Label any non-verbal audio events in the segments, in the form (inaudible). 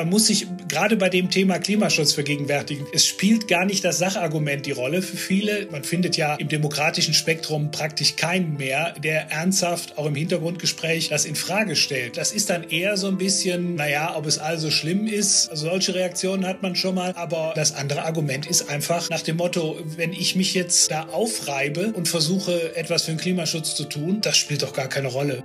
Man muss sich gerade bei dem Thema Klimaschutz vergegenwärtigen. Es spielt gar nicht das Sachargument die Rolle für viele. Man findet ja im demokratischen Spektrum praktisch keinen mehr, der ernsthaft auch im Hintergrundgespräch das in Frage stellt. Das ist dann eher so ein bisschen, naja, ob es also schlimm ist. solche Reaktionen hat man schon mal. Aber das andere Argument ist einfach nach dem Motto, wenn ich mich jetzt da aufreibe und versuche, etwas für den Klimaschutz zu tun, das spielt doch gar keine Rolle.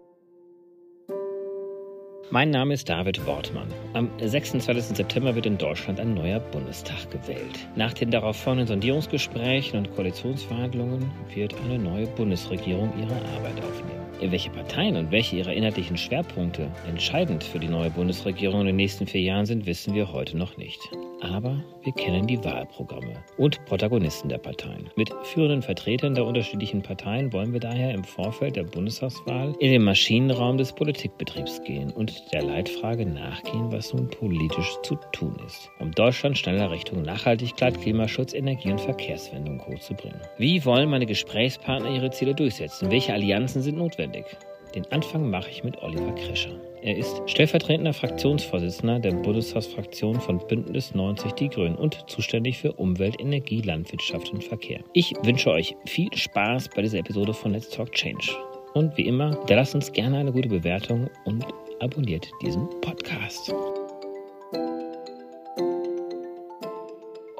Mein Name ist David Wortmann. Am 26. September wird in Deutschland ein neuer Bundestag gewählt. Nach den darauf folgenden Sondierungsgesprächen und Koalitionsverhandlungen wird eine neue Bundesregierung ihre Arbeit aufnehmen. Welche Parteien und welche ihrer inhaltlichen Schwerpunkte entscheidend für die neue Bundesregierung in den nächsten vier Jahren sind, wissen wir heute noch nicht. Aber wir kennen die Wahlprogramme und Protagonisten der Parteien. Mit führenden Vertretern der unterschiedlichen Parteien wollen wir daher im Vorfeld der Bundestagswahl in den Maschinenraum des Politikbetriebs gehen und der Leitfrage nachgehen, was nun politisch zu tun ist, um Deutschland schneller Richtung Nachhaltigkeit, Klimaschutz, Energie- und Verkehrswendung hochzubringen. Wie wollen meine Gesprächspartner ihre Ziele durchsetzen? Welche Allianzen sind notwendig? Den Anfang mache ich mit Oliver Krischer. Er ist stellvertretender Fraktionsvorsitzender der Bundestagsfraktion von Bündnis 90 Die Grünen und zuständig für Umwelt, Energie, Landwirtschaft und Verkehr. Ich wünsche euch viel Spaß bei dieser Episode von Let's Talk Change. Und wie immer, da lasst uns gerne eine gute Bewertung und abonniert diesen Podcast.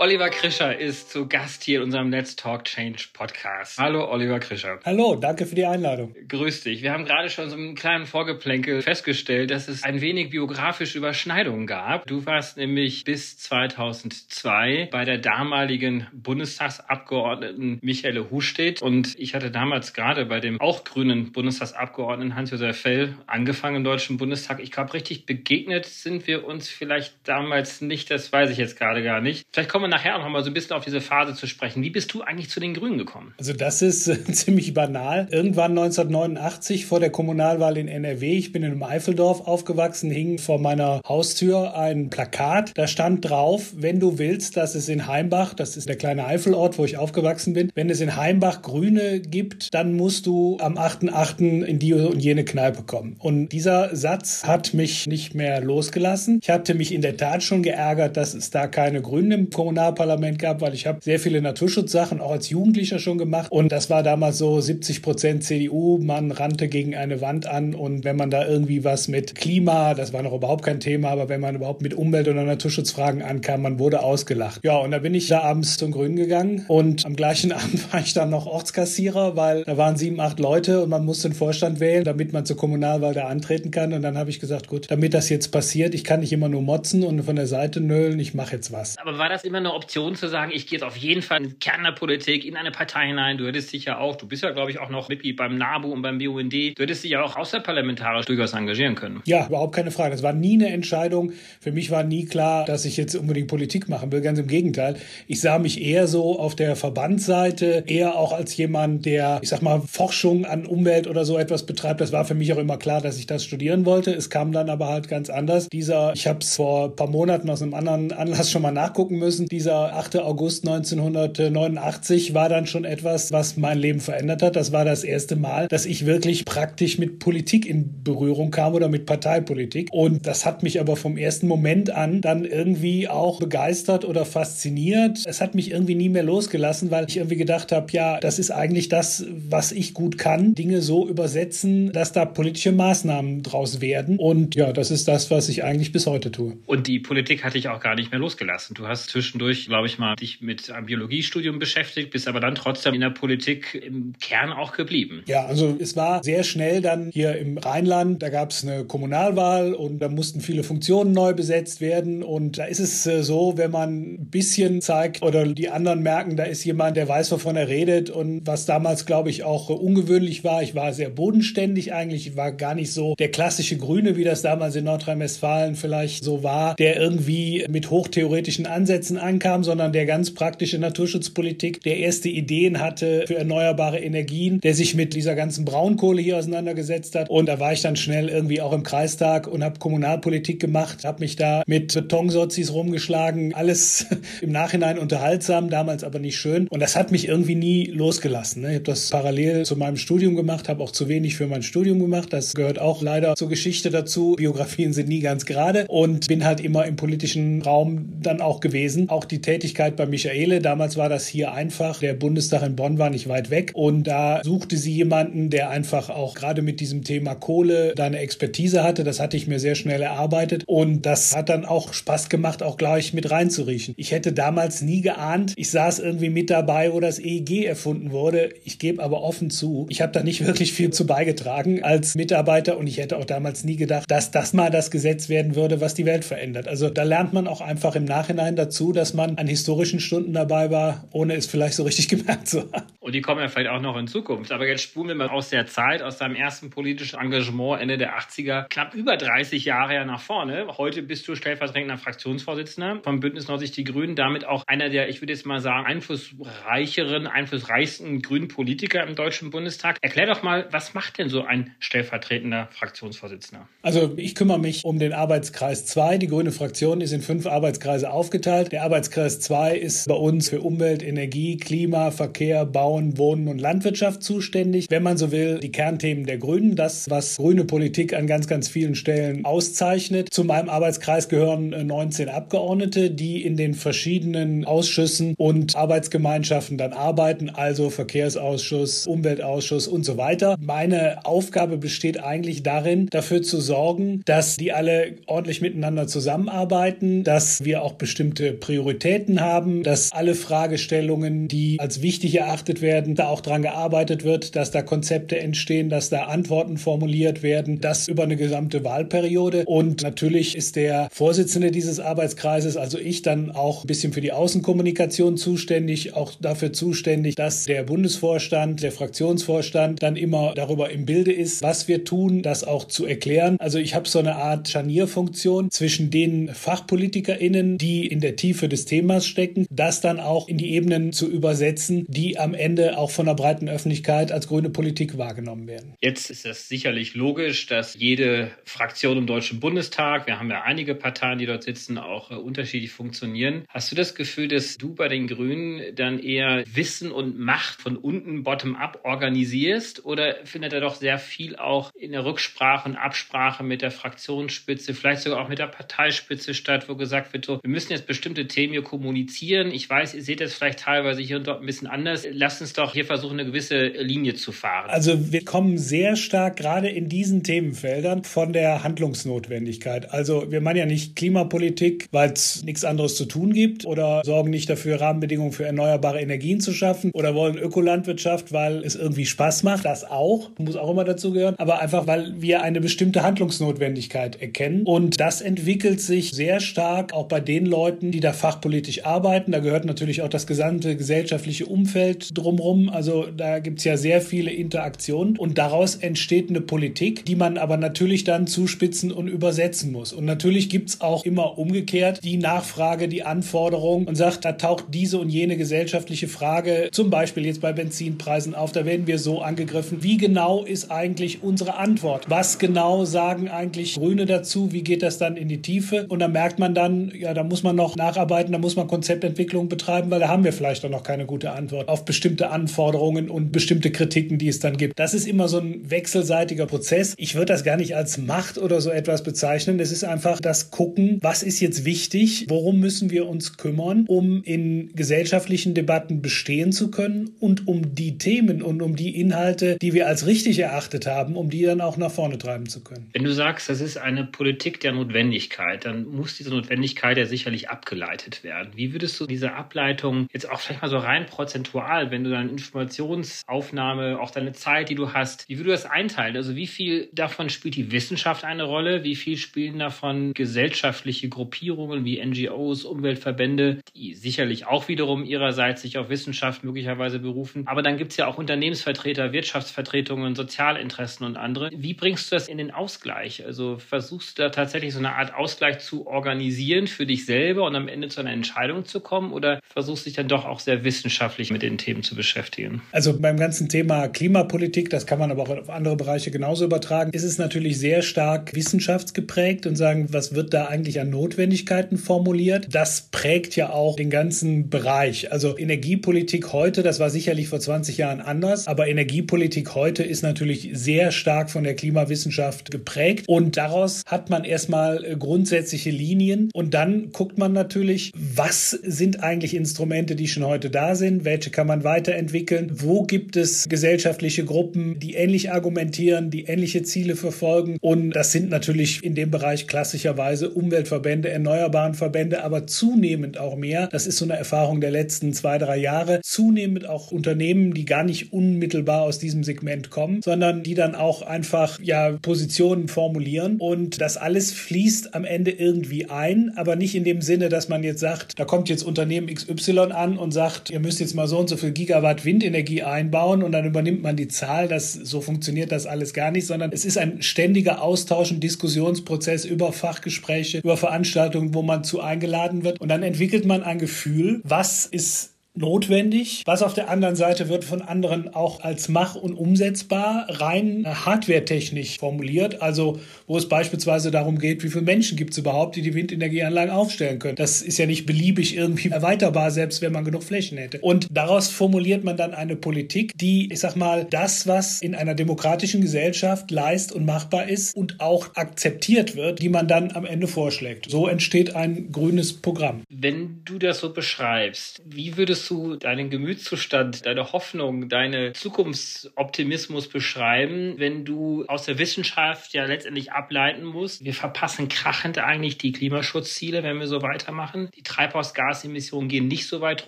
Oliver Krischer ist zu Gast hier in unserem Let's Talk Change Podcast. Hallo, Oliver Krischer. Hallo, danke für die Einladung. Grüß dich. Wir haben gerade schon so einen kleinen Vorgeplänkel festgestellt, dass es ein wenig biografische Überschneidungen gab. Du warst nämlich bis 2002 bei der damaligen Bundestagsabgeordneten Michaele Hustedt und ich hatte damals gerade bei dem auch grünen Bundestagsabgeordneten Hans-Josef Fell angefangen im Deutschen Bundestag. Ich glaube, richtig begegnet sind wir uns vielleicht damals nicht, das weiß ich jetzt gerade gar nicht. Vielleicht kommen wir nachher noch mal so ein bisschen auf diese Phase zu sprechen. Wie bist du eigentlich zu den Grünen gekommen? Also das ist äh, (laughs) ziemlich banal. Irgendwann 1989 vor der Kommunalwahl in NRW, ich bin in einem Eifeldorf aufgewachsen, hing vor meiner Haustür ein Plakat. Da stand drauf, wenn du willst, dass es in Heimbach, das ist der kleine Eifelort, wo ich aufgewachsen bin, wenn es in Heimbach Grüne gibt, dann musst du am 8.8. in die und jene Kneipe kommen. Und dieser Satz hat mich nicht mehr losgelassen. Ich hatte mich in der Tat schon geärgert, dass es da keine Grünen im Kommunalwahl Kommunalparlament gab, weil ich habe sehr viele Naturschutzsachen auch als Jugendlicher schon gemacht und das war damals so 70 Prozent CDU, man rannte gegen eine Wand an und wenn man da irgendwie was mit Klima, das war noch überhaupt kein Thema, aber wenn man überhaupt mit Umwelt- oder Naturschutzfragen ankam, man wurde ausgelacht. Ja, und da bin ich da abends zum Grünen gegangen und am gleichen (laughs) Abend war ich dann noch Ortskassierer, weil da waren sieben, acht Leute und man musste einen Vorstand wählen, damit man zur Kommunalwahl da antreten kann und dann habe ich gesagt, gut, damit das jetzt passiert, ich kann nicht immer nur motzen und von der Seite nölen, ich mache jetzt was. Aber war das immer eine Option zu sagen, ich gehe jetzt auf jeden Fall in den Kern der Politik, in eine Partei hinein. Du hättest dich ja auch, du bist ja, glaube ich, auch noch Mitglied beim NABU und beim BUND. Du hättest dich ja auch außerparlamentarisch durchaus engagieren können. Ja, überhaupt keine Frage. Das war nie eine Entscheidung. Für mich war nie klar, dass ich jetzt unbedingt Politik machen will. Ganz im Gegenteil. Ich sah mich eher so auf der Verbandsseite, eher auch als jemand, der, ich sag mal, Forschung an Umwelt oder so etwas betreibt. Das war für mich auch immer klar, dass ich das studieren wollte. Es kam dann aber halt ganz anders. Dieser, ich habe es vor ein paar Monaten aus einem anderen Anlass schon mal nachgucken müssen, dieser 8. August 1989 war dann schon etwas, was mein Leben verändert hat. Das war das erste Mal, dass ich wirklich praktisch mit Politik in Berührung kam oder mit Parteipolitik. Und das hat mich aber vom ersten Moment an dann irgendwie auch begeistert oder fasziniert. Es hat mich irgendwie nie mehr losgelassen, weil ich irgendwie gedacht habe, ja, das ist eigentlich das, was ich gut kann. Dinge so übersetzen, dass da politische Maßnahmen draus werden. Und ja, das ist das, was ich eigentlich bis heute tue. Und die Politik hatte ich auch gar nicht mehr losgelassen. Du hast zwischendurch, glaube ich, mal, dich mit einem Biologiestudium beschäftigt, bist aber dann trotzdem in der Politik im Kern auch geblieben. Ja, also es war sehr schnell dann hier im Rheinland, da gab es eine Kommunalwahl und da mussten viele Funktionen neu besetzt werden und da ist es äh, so, wenn man ein bisschen zeigt oder die anderen merken, da ist jemand, der weiß, wovon er redet und was damals, glaube ich, auch ungewöhnlich war, ich war sehr bodenständig eigentlich, ich war gar nicht so der klassische Grüne, wie das damals in Nordrhein-Westfalen vielleicht so war, der irgendwie mit hochtheoretischen Ansätzen ein reinkam, sondern der ganz praktische Naturschutzpolitik, der erste Ideen hatte für erneuerbare Energien, der sich mit dieser ganzen Braunkohle hier auseinandergesetzt hat. Und da war ich dann schnell irgendwie auch im Kreistag und habe Kommunalpolitik gemacht, habe mich da mit Betonsozis rumgeschlagen, alles (laughs) im Nachhinein unterhaltsam, damals aber nicht schön. Und das hat mich irgendwie nie losgelassen. Ne? Ich habe das parallel zu meinem Studium gemacht, habe auch zu wenig für mein Studium gemacht. Das gehört auch leider zur Geschichte dazu. Biografien sind nie ganz gerade und bin halt immer im politischen Raum dann auch gewesen. Auch die Tätigkeit bei Michaele, damals war das hier einfach. Der Bundestag in Bonn war nicht weit weg und da suchte sie jemanden, der einfach auch gerade mit diesem Thema Kohle da eine Expertise hatte. Das hatte ich mir sehr schnell erarbeitet und das hat dann auch Spaß gemacht, auch gleich mit reinzuriechen. Ich hätte damals nie geahnt, ich saß irgendwie mit dabei, wo das EEG erfunden wurde. Ich gebe aber offen zu, ich habe da nicht (laughs) wirklich viel zu beigetragen als Mitarbeiter und ich hätte auch damals nie gedacht, dass das mal das Gesetz werden würde, was die Welt verändert. Also da lernt man auch einfach im Nachhinein dazu, dass man an historischen Stunden dabei war, ohne es vielleicht so richtig (laughs) gemerkt zu haben. Und die kommen ja vielleicht auch noch in Zukunft. Aber jetzt spulen wir mal aus der Zeit, aus deinem ersten politischen Engagement Ende der 80er, knapp über 30 Jahre ja nach vorne. Heute bist du stellvertretender Fraktionsvorsitzender vom Bündnis 90 Die Grünen, damit auch einer der, ich würde jetzt mal sagen, einflussreicheren, einflussreichsten grünen Politiker im Deutschen Bundestag. Erklär doch mal, was macht denn so ein stellvertretender Fraktionsvorsitzender? Also ich kümmere mich um den Arbeitskreis 2. Die grüne Fraktion ist in fünf Arbeitskreise aufgeteilt. Der Arbeitskreis 2 ist bei uns für Umwelt, Energie, Klima, Verkehr, Bauen, Wohnen und Landwirtschaft zuständig. Wenn man so will, die Kernthemen der Grünen, das, was grüne Politik an ganz, ganz vielen Stellen auszeichnet. Zu meinem Arbeitskreis gehören 19 äh, Abgeordnete, die in den verschiedenen Ausschüssen und Arbeitsgemeinschaften dann arbeiten, also Verkehrsausschuss, Umweltausschuss und so weiter. Meine Aufgabe besteht eigentlich darin, dafür zu sorgen, dass die alle ordentlich miteinander zusammenarbeiten, dass wir auch bestimmte Prioritäten haben, dass alle Fragestellungen, die als wichtig erachtet werden, da auch dran gearbeitet wird, dass da Konzepte entstehen, dass da Antworten formuliert werden, das über eine gesamte Wahlperiode. Und natürlich ist der Vorsitzende dieses Arbeitskreises, also ich, dann auch ein bisschen für die Außenkommunikation zuständig, auch dafür zuständig, dass der Bundesvorstand, der Fraktionsvorstand dann immer darüber im Bilde ist, was wir tun, das auch zu erklären. Also ich habe so eine Art Scharnierfunktion zwischen den FachpolitikerInnen, die in der Tiefe des Themas stecken, das dann auch in die Ebenen zu übersetzen, die am Ende auch von der breiten Öffentlichkeit als grüne Politik wahrgenommen werden. Jetzt ist es sicherlich logisch, dass jede Fraktion im Deutschen Bundestag, wir haben ja einige Parteien, die dort sitzen, auch äh, unterschiedlich funktionieren. Hast du das Gefühl, dass du bei den Grünen dann eher Wissen und Macht von unten bottom-up organisierst oder findet er doch sehr viel auch in der Rücksprache und Absprache mit der Fraktionsspitze, vielleicht sogar auch mit der Parteispitze statt, wo gesagt wird, so, wir müssen jetzt bestimmte Themen hier kommunizieren. Ich weiß, ihr seht das vielleicht teilweise hier und dort ein bisschen anders. Lasst uns doch hier versuchen, eine gewisse Linie zu fahren. Also wir kommen sehr stark gerade in diesen Themenfeldern von der Handlungsnotwendigkeit. Also wir meinen ja nicht Klimapolitik, weil es nichts anderes zu tun gibt oder sorgen nicht dafür, Rahmenbedingungen für erneuerbare Energien zu schaffen oder wollen Ökolandwirtschaft, weil es irgendwie Spaß macht. Das auch, muss auch immer dazu gehören. Aber einfach, weil wir eine bestimmte Handlungsnotwendigkeit erkennen. Und das entwickelt sich sehr stark auch bei den Leuten, die da fachpolitisch arbeiten. Da gehört natürlich auch das gesamte gesellschaftliche Umfeld drumherum. Also da gibt es ja sehr viele Interaktionen. Und daraus entsteht eine Politik, die man aber natürlich dann zuspitzen und übersetzen muss. Und natürlich gibt es auch immer umgekehrt die Nachfrage, die Anforderung und sagt, da taucht diese und jene gesellschaftliche Frage, zum Beispiel jetzt bei Benzinpreisen auf, da werden wir so angegriffen. Wie genau ist eigentlich unsere Antwort? Was genau sagen eigentlich Grüne dazu? Wie geht das dann in die Tiefe? Und da merkt man dann, ja, da muss man noch nacharbeiten, da muss man Konzeptentwicklung betreiben, weil da haben wir vielleicht auch noch keine gute Antwort auf bestimmte Anforderungen und bestimmte Kritiken, die es dann gibt. Das ist immer so ein wechselseitiger Prozess. Ich würde das gar nicht als Macht oder so etwas bezeichnen. Es ist einfach das Gucken, was ist jetzt wichtig, worum müssen wir uns kümmern, um in gesellschaftlichen Debatten bestehen zu können und um die Themen und um die Inhalte, die wir als richtig erachtet haben, um die dann auch nach vorne treiben zu können. Wenn du sagst, das ist eine Politik der Notwendigkeit, dann muss diese Notwendigkeit ja sicherlich abgeleitet werden. Wie würdest du diese Ableitung jetzt auch vielleicht mal so rein prozentual, wenn du deine Informationsaufnahme, auch deine Zeit, die du hast, wie würdest du das einteilen? Also wie viel davon spielt die Wissenschaft eine Rolle? Wie viel spielen davon gesellschaftliche Gruppierungen wie NGOs, Umweltverbände, die sicherlich auch wiederum ihrerseits sich auf Wissenschaft möglicherweise berufen? Aber dann gibt es ja auch Unternehmensvertreter, Wirtschaftsvertretungen, Sozialinteressen und andere. Wie bringst du das in den Ausgleich? Also versuchst du da tatsächlich so eine Art Ausgleich zu organisieren für dich selber und am Ende zu einer Entscheidung zu kommen? Oder versuchst du dich dann doch auch sehr wissenschaftlich mit den Themen zu beschäftigen? Also beim ganzen Thema Klimapolitik, das kann man aber auch auf andere Bereiche genauso übertragen, ist es natürlich sehr stark wissenschaftsgeprägt und sagen, was wird da eigentlich an Notwendigkeiten formuliert? Das prägt ja auch den ganzen Bereich. Also Energiepolitik heute, das war sicherlich vor 20 Jahren anders, aber Energiepolitik heute ist natürlich sehr stark von der Klimawissenschaft geprägt und daraus hat man erstmal grundsätzliche Linien und dann guckt man natürlich, was sind eigentlich Instrumente, die schon heute da sind, welche kann man weiterentwickeln, wo gibt es gesellschaftliche Gruppen, die ähnlich argumentieren, die ähnliche Ziele verfolgen? Und das sind natürlich in dem Bereich klassischerweise Umweltverbände, erneuerbaren Verbände, aber zunehmend auch mehr, das ist so eine Erfahrung der letzten zwei, drei Jahre, zunehmend auch Unternehmen, die gar nicht unmittelbar aus diesem Segment kommen, sondern die dann auch einfach ja Positionen formulieren. Und das alles fließt am Ende irgendwie ein, aber nicht in dem Sinne, dass man jetzt sagt, da kommt jetzt Unternehmen XY an und sagt, ihr müsst jetzt mal so und so viel Gigawatt Windenergie einbauen und dann übernimmt man die Zahl. Das, so funktioniert das alles gar nicht, sondern es ist ein ständiger Austausch und Diskussionsprozess über Fachgespräche, über Veranstaltungen, wo man zu eingeladen wird. Und dann entwickelt man ein Gefühl, was ist notwendig. Was auf der anderen Seite wird von anderen auch als mach- und umsetzbar rein hardwaretechnisch formuliert. Also wo es beispielsweise darum geht, wie viele Menschen gibt es überhaupt, die die Windenergieanlagen aufstellen können. Das ist ja nicht beliebig irgendwie (laughs) erweiterbar, selbst wenn man genug Flächen hätte. Und daraus formuliert man dann eine Politik, die, ich sag mal, das, was in einer demokratischen Gesellschaft leist und machbar ist und auch akzeptiert wird, die man dann am Ende vorschlägt. So entsteht ein grünes Programm. Wenn du das so beschreibst, wie würdest würdest du deinen Gemütszustand, deine Hoffnung, deine Zukunftsoptimismus beschreiben, wenn du aus der Wissenschaft ja letztendlich ableiten musst? Wir verpassen krachend eigentlich die Klimaschutzziele, wenn wir so weitermachen. Die Treibhausgasemissionen gehen nicht so weit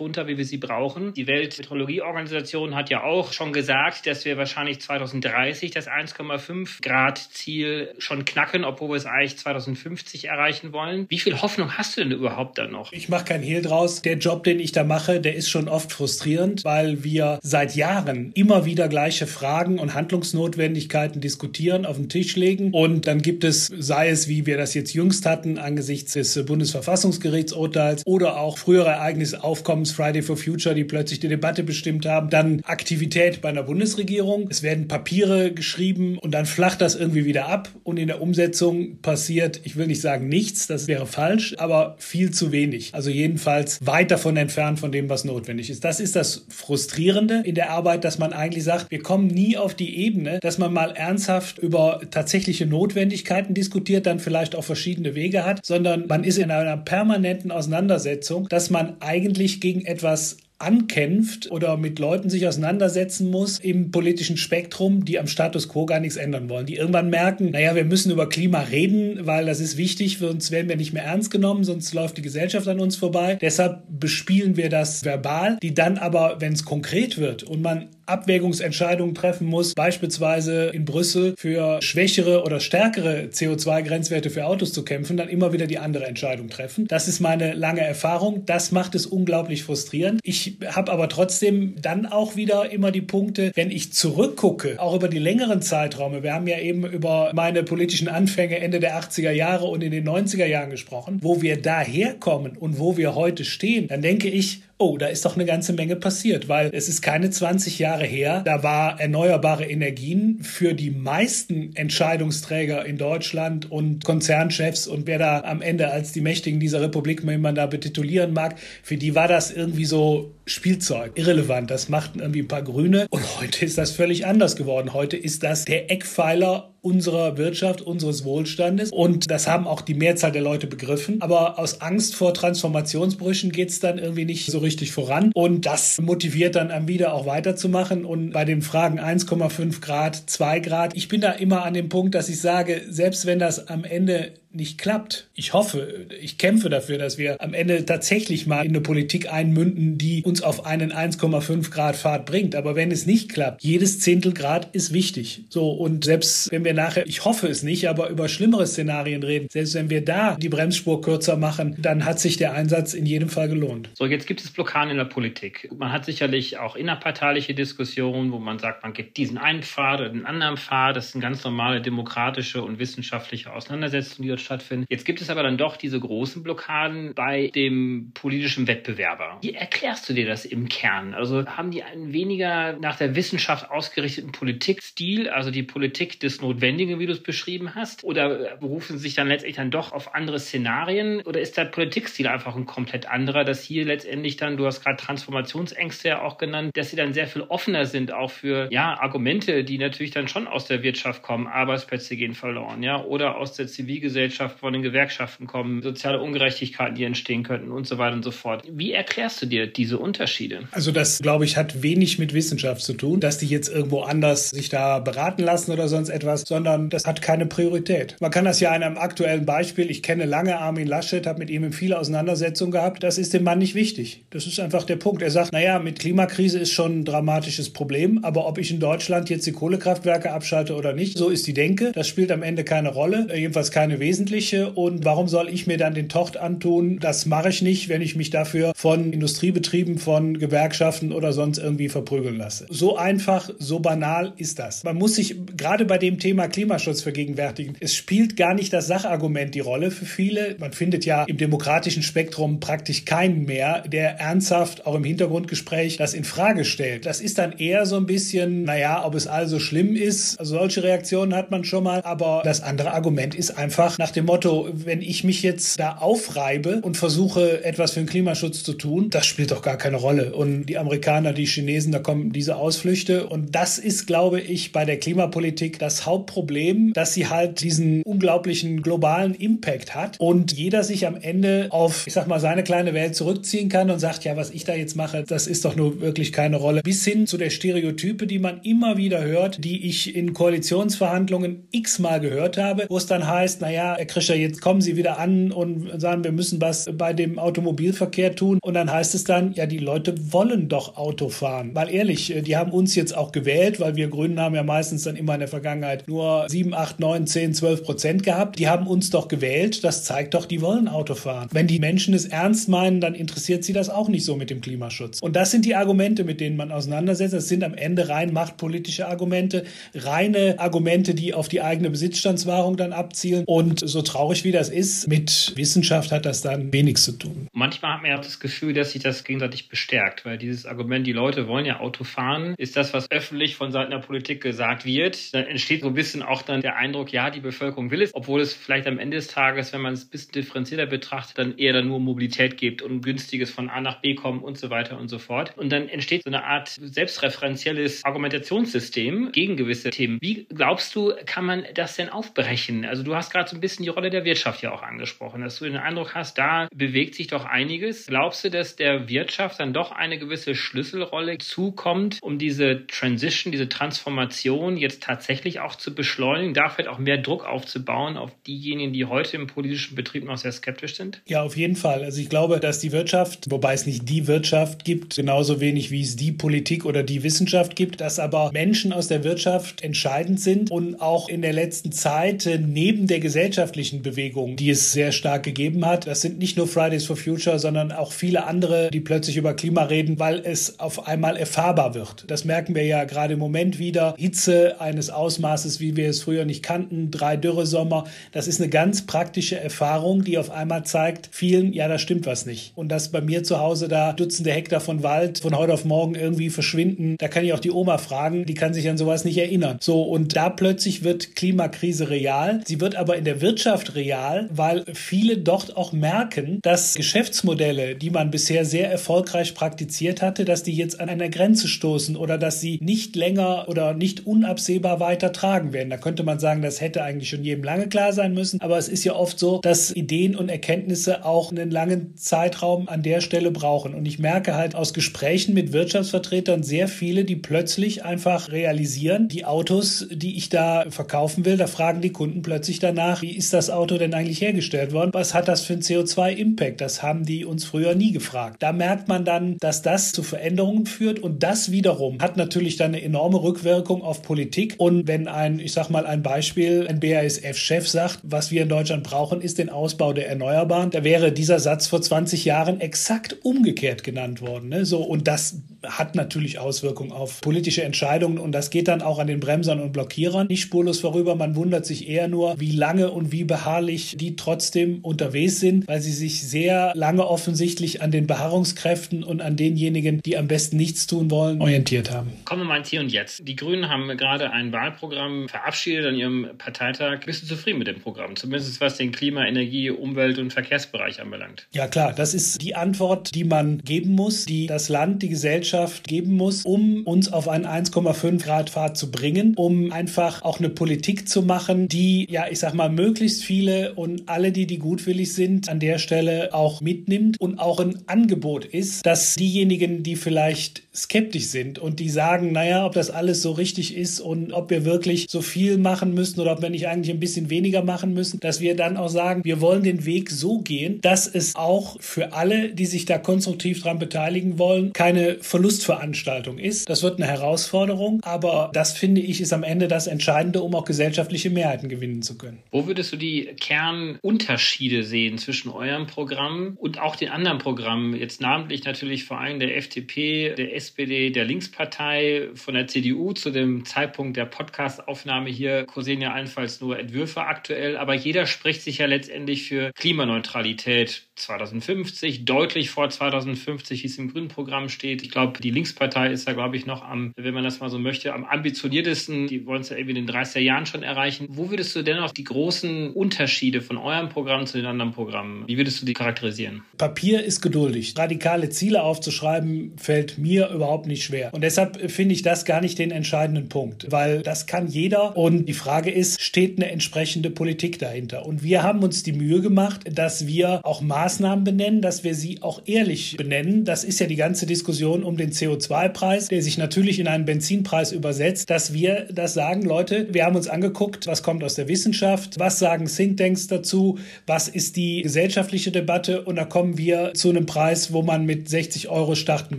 runter, wie wir sie brauchen. Die Weltmeteorologieorganisation hat ja auch schon gesagt, dass wir wahrscheinlich 2030 das 1,5 Grad Ziel schon knacken, obwohl wir es eigentlich 2050 erreichen wollen. Wie viel Hoffnung hast du denn überhaupt da noch? Ich mache kein Hehl draus. Der Job, den ich da mache, der ist ist schon oft frustrierend, weil wir seit Jahren immer wieder gleiche Fragen und Handlungsnotwendigkeiten diskutieren, auf den Tisch legen. Und dann gibt es, sei es wie wir das jetzt jüngst hatten, angesichts des Bundesverfassungsgerichtsurteils oder auch frühere Ereignisse Aufkommens Friday for Future, die plötzlich die Debatte bestimmt haben, dann Aktivität bei einer Bundesregierung. Es werden Papiere geschrieben und dann flacht das irgendwie wieder ab und in der Umsetzung passiert, ich will nicht sagen nichts, das wäre falsch, aber viel zu wenig. Also jedenfalls weit davon entfernt von dem, was notwendig notwendig ist. Das ist das Frustrierende in der Arbeit, dass man eigentlich sagt, wir kommen nie auf die Ebene, dass man mal ernsthaft über tatsächliche Notwendigkeiten diskutiert, dann vielleicht auch verschiedene Wege hat, sondern man ist in einer permanenten Auseinandersetzung, dass man eigentlich gegen etwas ankämpft oder mit Leuten sich auseinandersetzen muss im politischen Spektrum, die am Status quo gar nichts ändern wollen, die irgendwann merken, naja, wir müssen über Klima reden, weil das ist wichtig, sonst werden wir nicht mehr ernst genommen, sonst läuft die Gesellschaft an uns vorbei. Deshalb bespielen wir das verbal, die dann aber, wenn es konkret wird und man Abwägungsentscheidungen treffen muss, beispielsweise in Brüssel für schwächere oder stärkere CO2-Grenzwerte für Autos zu kämpfen, dann immer wieder die andere Entscheidung treffen. Das ist meine lange Erfahrung. Das macht es unglaublich frustrierend. Ich habe aber trotzdem dann auch wieder immer die Punkte, wenn ich zurückgucke, auch über die längeren Zeiträume. Wir haben ja eben über meine politischen Anfänge Ende der 80er Jahre und in den 90er Jahren gesprochen, wo wir daherkommen und wo wir heute stehen, dann denke ich, oh, da ist doch eine ganze Menge passiert, weil es ist keine 20 Jahre her, da war erneuerbare Energien für die meisten Entscheidungsträger in Deutschland und Konzernchefs und wer da am Ende als die Mächtigen dieser Republik, wenn man da betitulieren mag, für die war das irgendwie so Spielzeug, irrelevant. Das machten irgendwie ein paar Grüne und heute ist das völlig anders geworden. Heute ist das der Eckpfeiler unserer Wirtschaft, unseres Wohlstandes. Und das haben auch die Mehrzahl der Leute begriffen. Aber aus Angst vor Transformationsbrüchen geht es dann irgendwie nicht so richtig voran. Und das motiviert dann am wieder auch weiterzumachen. Und bei den Fragen 1,5 Grad, 2 Grad, ich bin da immer an dem Punkt, dass ich sage, selbst wenn das am Ende nicht klappt. Ich hoffe, ich kämpfe dafür, dass wir am Ende tatsächlich mal in eine Politik einmünden, die uns auf einen 1,5 Grad Fahrt bringt. Aber wenn es nicht klappt, jedes Zehntel Grad ist wichtig. So, und selbst wenn wir nachher, ich hoffe es nicht, aber über schlimmere Szenarien reden, selbst wenn wir da die Bremsspur kürzer machen, dann hat sich der Einsatz in jedem Fall gelohnt. So, jetzt gibt es Blockaden in der Politik. Man hat sicherlich auch innerparteiliche Diskussionen, wo man sagt, man geht diesen einen Pfad oder den anderen Pfad. Das sind ganz normale demokratische und wissenschaftliche Auseinandersetzungen, die dort stattfinden. Jetzt gibt es aber dann doch diese großen Blockaden bei dem politischen Wettbewerber. Wie erklärst du dir das im Kern? Also haben die einen weniger nach der Wissenschaft ausgerichteten Politikstil, also die Politik des Notwendigen, wie du es beschrieben hast? Oder berufen sich dann letztendlich dann doch auf andere Szenarien? Oder ist der Politikstil einfach ein komplett anderer, dass hier letztendlich dann, du hast gerade Transformationsängste ja auch genannt, dass sie dann sehr viel offener sind auch für ja, Argumente, die natürlich dann schon aus der Wirtschaft kommen, Arbeitsplätze gehen verloren, ja, oder aus der Zivilgesellschaft von den Gewerkschaften kommen, soziale Ungerechtigkeiten, die entstehen könnten und so weiter und so fort. Wie erklärst du dir diese Unterschiede? Also das, glaube ich, hat wenig mit Wissenschaft zu tun, dass die jetzt irgendwo anders sich da beraten lassen oder sonst etwas, sondern das hat keine Priorität. Man kann das ja an einem aktuellen Beispiel, ich kenne lange Armin Laschet, habe mit ihm viele Auseinandersetzungen gehabt, das ist dem Mann nicht wichtig. Das ist einfach der Punkt. Er sagt, naja, mit Klimakrise ist schon ein dramatisches Problem, aber ob ich in Deutschland jetzt die Kohlekraftwerke abschalte oder nicht, so ist die Denke. Das spielt am Ende keine Rolle, jedenfalls keine wesentliche. Und warum soll ich mir dann den Tocht antun? Das mache ich nicht, wenn ich mich dafür von Industriebetrieben, von Gewerkschaften oder sonst irgendwie verprügeln lasse. So einfach, so banal ist das. Man muss sich gerade bei dem Thema Klimaschutz vergegenwärtigen. Es spielt gar nicht das Sachargument die Rolle für viele. Man findet ja im demokratischen Spektrum praktisch keinen mehr, der ernsthaft auch im Hintergrundgespräch das in Frage stellt. Das ist dann eher so ein bisschen, naja, ob es also schlimm ist. Also solche Reaktionen hat man schon mal. Aber das andere Argument ist einfach nach dem Motto, wenn ich mich jetzt da aufreibe und versuche, etwas für den Klimaschutz zu tun, das spielt doch gar keine Rolle. Und die Amerikaner, die Chinesen, da kommen diese Ausflüchte. Und das ist, glaube ich, bei der Klimapolitik das Hauptproblem, dass sie halt diesen unglaublichen globalen Impact hat und jeder sich am Ende auf, ich sag mal, seine kleine Welt zurückziehen kann und sagt, ja, was ich da jetzt mache, das ist doch nur wirklich keine Rolle. Bis hin zu der Stereotype, die man immer wieder hört, die ich in Koalitionsverhandlungen x-mal gehört habe, wo es dann heißt, naja, Herr Krischer, jetzt kommen Sie wieder an und sagen, wir müssen was bei dem Automobilverkehr tun. Und dann heißt es dann, ja, die Leute wollen doch Auto fahren. Weil ehrlich, die haben uns jetzt auch gewählt, weil wir Grünen haben ja meistens dann immer in der Vergangenheit nur 7, 8, 9, 10, 12 Prozent gehabt. Die haben uns doch gewählt. Das zeigt doch, die wollen Auto fahren. Wenn die Menschen es ernst meinen, dann interessiert sie das auch nicht so mit dem Klimaschutz. Und das sind die Argumente, mit denen man auseinandersetzt. Das sind am Ende rein machtpolitische Argumente, reine Argumente, die auf die eigene Besitzstandswahrung dann abzielen. Und so traurig wie das ist, mit Wissenschaft hat das dann wenig zu tun. Manchmal hat man ja das Gefühl, dass sich das gegenseitig bestärkt, weil dieses Argument, die Leute wollen ja Auto fahren, ist das, was öffentlich von Seiten der Politik gesagt wird. Dann entsteht so ein bisschen auch dann der Eindruck, ja, die Bevölkerung will es, obwohl es vielleicht am Ende des Tages, wenn man es ein bisschen differenzierter betrachtet, dann eher dann nur Mobilität gibt und günstiges von A nach B kommen und so weiter und so fort. Und dann entsteht so eine Art selbstreferenzielles Argumentationssystem gegen gewisse Themen. Wie glaubst du, kann man das denn aufbrechen? Also du hast gerade so ein bisschen die Rolle der Wirtschaft ja auch angesprochen, dass du den Eindruck hast, da bewegt sich doch einiges. Glaubst du, dass der Wirtschaft dann doch eine gewisse Schlüsselrolle zukommt, um diese Transition, diese Transformation jetzt tatsächlich auch zu beschleunigen, da vielleicht auch mehr Druck aufzubauen auf diejenigen, die heute im politischen Betrieb noch sehr skeptisch sind? Ja, auf jeden Fall. Also ich glaube, dass die Wirtschaft, wobei es nicht die Wirtschaft gibt, genauso wenig wie es die Politik oder die Wissenschaft gibt, dass aber Menschen aus der Wirtschaft entscheidend sind und auch in der letzten Zeit äh, neben der gesellschaftlichen Bewegung, die es sehr stark gegeben hat, das sind nicht nur Fridays for Future, sondern auch viele andere, die plötzlich über Klima reden, weil es auf einmal erfahrbar wird. Das merken wir ja gerade im Moment wieder. Hitze eines Ausmaßes, wie wir es früher nicht kannten, drei Dürresommer. Das ist eine ganz praktische Erfahrung, die auf einmal zeigt, vielen, ja, da stimmt was nicht. Und dass bei mir zu Hause da Dutzende Hektar von Wald von heute auf morgen irgendwie verschwinden, da kann ich auch die Oma fragen, die kann sich an sowas nicht erinnern. So, und da plötzlich wird Klimakrise real. Sie wird aber in der Wirtschaft real, weil viele dort auch merken, dass Geschäftsmodelle, die man bisher sehr erfolgreich praktiziert hatte, dass die jetzt an einer Grenze stoßen oder dass sie nicht länger oder nicht unabsehbar weiter tragen werden. Da könnte man sagen, das hätte eigentlich schon jedem lange klar sein müssen, aber es ist ja oft so, dass Ideen und Erkenntnisse auch einen langen Zeitraum an der Stelle brauchen. Und ich merke halt aus Gesprächen mit Wirtschaftsvertretern sehr viele, die plötzlich einfach realisieren, die Autos, die ich da verkaufen will, da fragen die Kunden plötzlich danach, wie ist das Auto denn eigentlich hergestellt worden? Was hat das für einen CO2-Impact? Das haben die uns früher nie gefragt. Da merkt man dann, dass das zu Veränderungen führt und das wiederum hat natürlich dann eine enorme Rückwirkung auf Politik. Und wenn ein, ich sag mal ein Beispiel, ein BASF-Chef sagt, was wir in Deutschland brauchen, ist den Ausbau der Erneuerbaren, da wäre dieser Satz vor 20 Jahren exakt umgekehrt genannt worden. Ne? So, und das hat natürlich Auswirkungen auf politische Entscheidungen und das geht dann auch an den Bremsern und Blockierern nicht spurlos vorüber. Man wundert sich eher nur, wie lange und wie beharrlich die trotzdem unterwegs sind, weil sie sich sehr lange offensichtlich an den Beharrungskräften und an denjenigen, die am besten nichts tun wollen, orientiert haben. Kommen wir mal ins Hier und Jetzt. Die Grünen haben gerade ein Wahlprogramm verabschiedet an ihrem Parteitag. Bist du zufrieden mit dem Programm? Zumindest was den Klima-, Energie-, Umwelt- und Verkehrsbereich anbelangt. Ja klar, das ist die Antwort, die man geben muss, die das Land, die Gesellschaft geben muss, um uns auf einen 1,5 Grad Pfad zu bringen, um einfach auch eine Politik zu machen, die, ja, ich sag mal, möglichst viele und alle, die, die gutwillig sind, an der Stelle auch mitnimmt und auch ein Angebot ist, dass diejenigen, die vielleicht skeptisch sind und die sagen, naja, ob das alles so richtig ist und ob wir wirklich so viel machen müssen oder ob wir nicht eigentlich ein bisschen weniger machen müssen, dass wir dann auch sagen, wir wollen den Weg so gehen, dass es auch für alle, die sich da konstruktiv dran beteiligen wollen, keine Verlustveranstaltung ist. Das wird eine Herausforderung, aber das finde ich ist am Ende das Entscheidende, um auch gesellschaftliche Mehrheiten gewinnen zu können. Wo würdest du die Kernunterschiede sehen zwischen eurem Programm und auch den anderen Programmen, jetzt namentlich natürlich vor allem der FDP, der SPD, der Linkspartei, von der CDU zu dem Zeitpunkt der Podcastaufnahme hier kursieren ja allenfalls nur Entwürfe aktuell, aber jeder spricht sich ja letztendlich für Klimaneutralität 2050, deutlich vor 2050, wie es im Grünen Programm steht. Ich glaube, die Linkspartei ist da, glaube ich, noch am, wenn man das mal so möchte, am ambitioniertesten. Die wollen es ja irgendwie in den 30er Jahren schon erreichen. Wo würdest du denn auch die großen Unterschiede von eurem Programm zu den anderen Programmen, wie würdest du die charakterisieren? Papier ist geduldig. Radikale Ziele aufzuschreiben, fällt mir überhaupt nicht schwer. Und deshalb finde ich das gar nicht den entscheidenden Punkt, weil das kann jeder. Und die Frage ist, steht eine entsprechende Politik dahinter? Und wir haben uns die Mühe gemacht, dass wir auch Maßnahmen benennen, dass wir sie auch ehrlich benennen. Das ist ja die ganze Diskussion um den CO2-Preis, der sich natürlich in einen Benzinpreis übersetzt, dass wir das sagen, Leute, wir haben uns angeguckt, was kommt aus der Wissenschaft, was sagen Thinktanks dazu, was ist die gesellschaftliche Debatte und da kommen wir zu einem Preis, wo man mit 60 Euro starten